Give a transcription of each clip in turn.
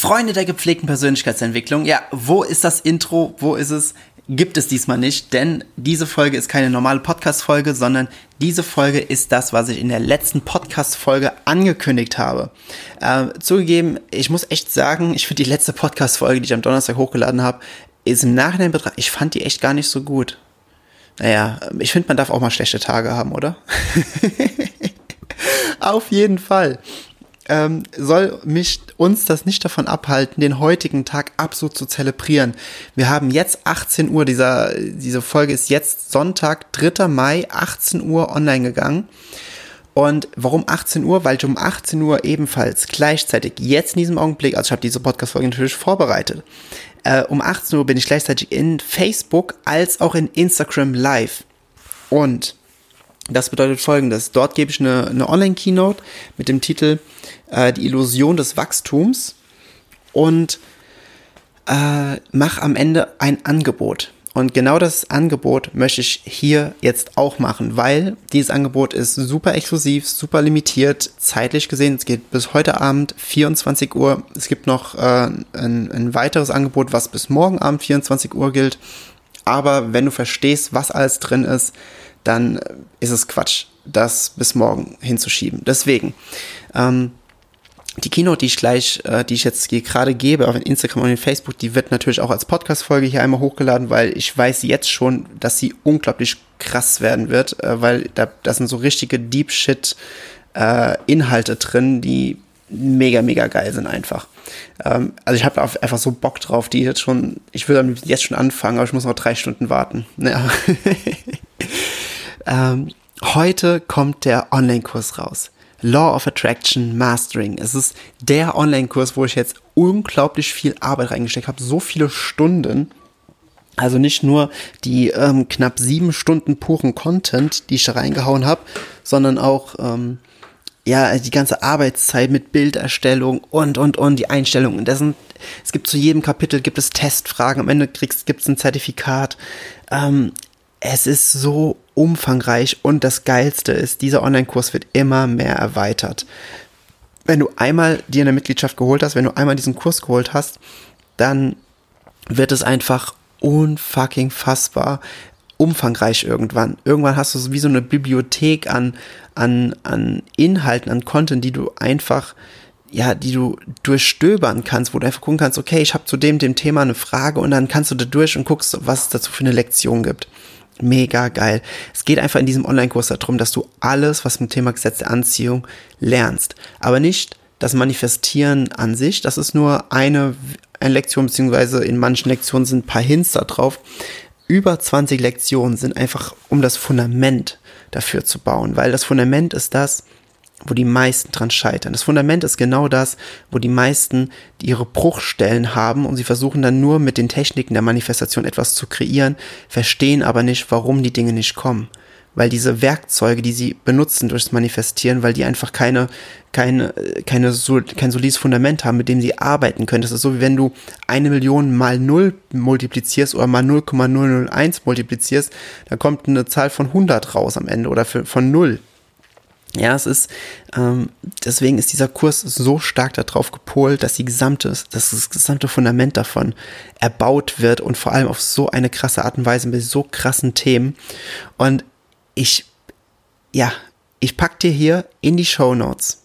Freunde der gepflegten Persönlichkeitsentwicklung, ja, wo ist das Intro? Wo ist es? Gibt es diesmal nicht, denn diese Folge ist keine normale Podcast-Folge, sondern diese Folge ist das, was ich in der letzten Podcast-Folge angekündigt habe. Äh, zugegeben, ich muss echt sagen, ich finde die letzte Podcast-Folge, die ich am Donnerstag hochgeladen habe, ist im Nachhinein betrachtet, ich fand die echt gar nicht so gut. Naja, ich finde, man darf auch mal schlechte Tage haben, oder? Auf jeden Fall ähm, soll mich uns das nicht davon abhalten, den heutigen Tag absolut zu zelebrieren. Wir haben jetzt 18 Uhr, dieser, diese Folge ist jetzt Sonntag, 3. Mai, 18 Uhr online gegangen. Und warum 18 Uhr? Weil ich um 18 Uhr ebenfalls gleichzeitig, jetzt in diesem Augenblick, also ich habe diese Podcast-Folge natürlich vorbereitet, äh, um 18 Uhr bin ich gleichzeitig in Facebook als auch in Instagram live. Und das bedeutet folgendes. Dort gebe ich eine, eine Online-Keynote mit dem Titel äh, Die Illusion des Wachstums und äh, mache am Ende ein Angebot. Und genau das Angebot möchte ich hier jetzt auch machen, weil dieses Angebot ist super exklusiv, super limitiert, zeitlich gesehen. Es geht bis heute Abend 24 Uhr. Es gibt noch äh, ein, ein weiteres Angebot, was bis morgen Abend 24 Uhr gilt. Aber wenn du verstehst, was alles drin ist, dann ist es Quatsch, das bis morgen hinzuschieben. Deswegen, ähm, die Keynote, die ich gleich, äh, die ich jetzt gerade gebe auf Instagram und Facebook, die wird natürlich auch als Podcast-Folge hier einmal hochgeladen, weil ich weiß jetzt schon, dass sie unglaublich krass werden wird, äh, weil da, da sind so richtige Deep Shit äh, Inhalte drin, die mega, mega geil sind einfach. Ähm, also ich habe einfach so Bock drauf, die jetzt schon, ich will jetzt schon anfangen, aber ich muss noch drei Stunden warten. Ja. Ähm, heute kommt der Online-Kurs raus. Law of Attraction Mastering. Es ist der Online-Kurs, wo ich jetzt unglaublich viel Arbeit reingesteckt habe, so viele Stunden. Also nicht nur die ähm, knapp sieben Stunden puren Content, die ich da reingehauen habe, sondern auch ähm, ja die ganze Arbeitszeit mit Bilderstellung und und und die Einstellungen. Das sind, es gibt zu jedem Kapitel gibt es Testfragen. Am Ende gibt es ein Zertifikat. Ähm, es ist so umfangreich und das Geilste ist, dieser Online-Kurs wird immer mehr erweitert. Wenn du einmal dir eine Mitgliedschaft geholt hast, wenn du einmal diesen Kurs geholt hast, dann wird es einfach unfucking fassbar umfangreich irgendwann. Irgendwann hast du wie so eine Bibliothek an, an, an Inhalten, an Content, die du einfach ja, die du durchstöbern kannst, wo du einfach gucken kannst, okay, ich habe zu dem, dem Thema eine Frage und dann kannst du da durch und guckst, was es dazu für eine Lektion gibt mega geil. Es geht einfach in diesem Online-Kurs darum, dass du alles, was mit dem Thema Gesetz der Anziehung lernst. Aber nicht das Manifestieren an sich. Das ist nur eine, eine Lektion, beziehungsweise in manchen Lektionen sind ein paar Hints da drauf. Über 20 Lektionen sind einfach, um das Fundament dafür zu bauen, weil das Fundament ist das, wo die meisten dran scheitern. Das Fundament ist genau das, wo die meisten ihre Bruchstellen haben und sie versuchen dann nur mit den Techniken der Manifestation etwas zu kreieren, verstehen aber nicht, warum die Dinge nicht kommen. Weil diese Werkzeuge, die sie benutzen durchs Manifestieren, weil die einfach keine, keine, keine, kein solides Fundament haben, mit dem sie arbeiten können. Das ist so, wie wenn du eine Million mal null multiplizierst oder mal 0,001 multiplizierst, dann kommt eine Zahl von 100 raus am Ende oder von null. Ja, es ist, ähm, deswegen ist dieser Kurs so stark darauf gepolt, dass die gesamte, dass das gesamte Fundament davon erbaut wird und vor allem auf so eine krasse Art und Weise mit so krassen Themen. Und ich, ja, ich pack dir hier in die Show Notes,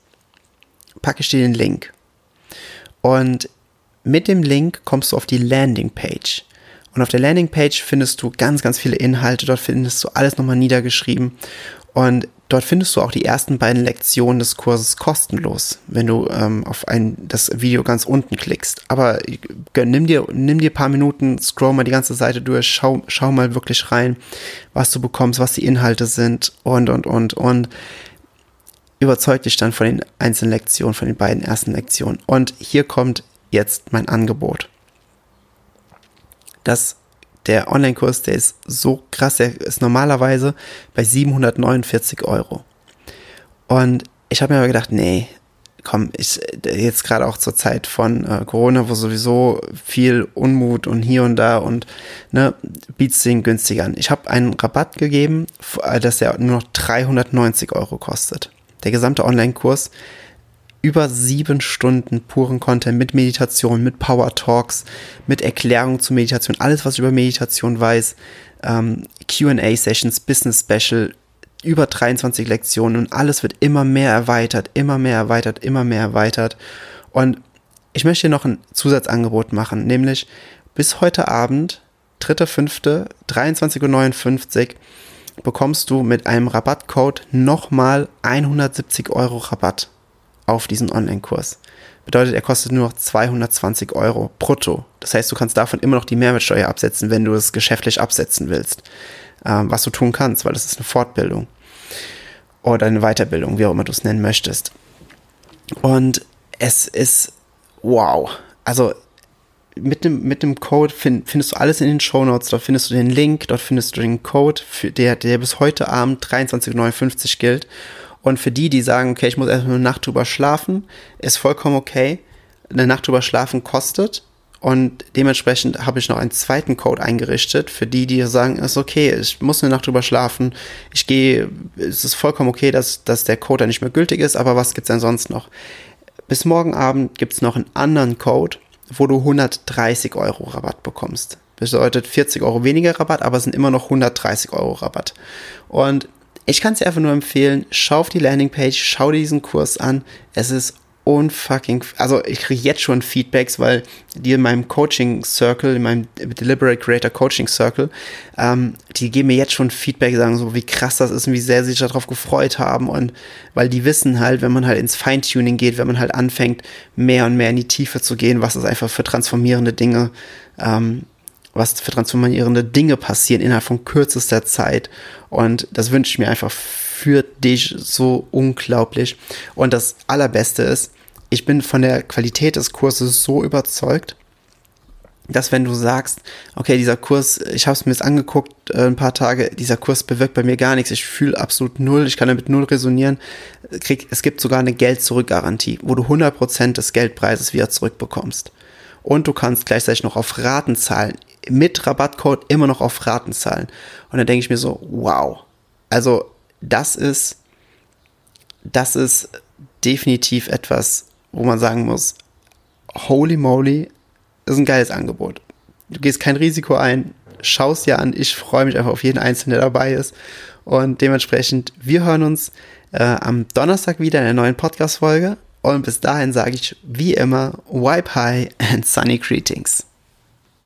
packe ich dir den Link. Und mit dem Link kommst du auf die Landingpage. Und auf der Landingpage findest du ganz, ganz viele Inhalte. Dort findest du alles nochmal niedergeschrieben. Und dort findest du auch die ersten beiden Lektionen des Kurses kostenlos, wenn du ähm, auf ein, das Video ganz unten klickst. Aber gönn, nimm dir, nimm dir ein paar Minuten, scroll mal die ganze Seite durch, schau, schau mal wirklich rein, was du bekommst, was die Inhalte sind und, und, und, und überzeug dich dann von den einzelnen Lektionen, von den beiden ersten Lektionen. Und hier kommt jetzt mein Angebot. Das der Online-Kurs, der ist so krass, der ist normalerweise bei 749 Euro. Und ich habe mir aber gedacht, nee, komm, ich jetzt gerade auch zur Zeit von äh, Corona, wo sowieso viel Unmut und hier und da und ne, bietet den günstiger an. Ich habe einen Rabatt gegeben, dass der nur noch 390 Euro kostet. Der gesamte Online-Kurs über sieben Stunden puren Content mit Meditation, mit Power Talks, mit Erklärung zu Meditation, alles, was ich über Meditation weiß, ähm, QA-Sessions, Business Special, über 23 Lektionen und alles wird immer mehr erweitert, immer mehr erweitert, immer mehr erweitert. Und ich möchte hier noch ein Zusatzangebot machen, nämlich bis heute Abend, 3.5., 23.59 Uhr, bekommst du mit einem Rabattcode nochmal 170 Euro Rabatt auf diesen Online-Kurs. Bedeutet, er kostet nur noch 220 Euro brutto. Das heißt, du kannst davon immer noch die Mehrwertsteuer absetzen, wenn du es geschäftlich absetzen willst. Ähm, was du tun kannst, weil das ist eine Fortbildung. Oder eine Weiterbildung, wie auch immer du es nennen möchtest. Und es ist wow. Also mit dem, mit dem Code find, findest du alles in den Show Notes. Dort findest du den Link, dort findest du den Code, für der, der bis heute Abend 23,59 gilt. Und für die, die sagen, okay, ich muss erst eine Nacht drüber schlafen, ist vollkommen okay. Eine Nacht drüber schlafen kostet. Und dementsprechend habe ich noch einen zweiten Code eingerichtet für die, die sagen, ist okay, ich muss eine Nacht drüber schlafen. Ich gehe, es ist vollkommen okay, dass, dass der Code dann nicht mehr gültig ist, aber was gibt es denn sonst noch? Bis morgen Abend gibt es noch einen anderen Code, wo du 130 Euro Rabatt bekommst. Bedeutet 40 Euro weniger Rabatt, aber es sind immer noch 130 Euro Rabatt. Und ich kann es dir einfach nur empfehlen, schau auf die Landingpage, schau dir diesen Kurs an. Es ist unfucking, also ich kriege jetzt schon Feedbacks, weil die in meinem Coaching Circle, in meinem Deliberate Creator Coaching Circle, ähm, die geben mir jetzt schon Feedback, sagen so, wie krass das ist und wie sehr sie sich darauf gefreut haben und weil die wissen halt, wenn man halt ins Feintuning geht, wenn man halt anfängt, mehr und mehr in die Tiefe zu gehen, was es einfach für transformierende Dinge ähm, was für transformierende Dinge passieren innerhalb von kürzester Zeit. Und das wünsche ich mir einfach für dich so unglaublich. Und das Allerbeste ist, ich bin von der Qualität des Kurses so überzeugt, dass wenn du sagst, okay, dieser Kurs, ich habe es mir jetzt angeguckt, äh, ein paar Tage, dieser Kurs bewirkt bei mir gar nichts, ich fühle absolut null, ich kann damit null resonieren, krieg, es gibt sogar eine Geld-Zurück-Garantie, wo du 100% des Geldpreises wieder zurückbekommst. Und du kannst gleichzeitig noch auf Raten zahlen mit Rabattcode immer noch auf Raten zahlen. Und dann denke ich mir so, wow. Also das ist, das ist definitiv etwas, wo man sagen muss, holy moly, ist ein geiles Angebot. Du gehst kein Risiko ein, schaust dir an. Ich freue mich einfach auf jeden Einzelnen, der dabei ist. Und dementsprechend, wir hören uns äh, am Donnerstag wieder in der neuen Podcast-Folge. Und bis dahin sage ich wie immer, wipe high and sunny greetings.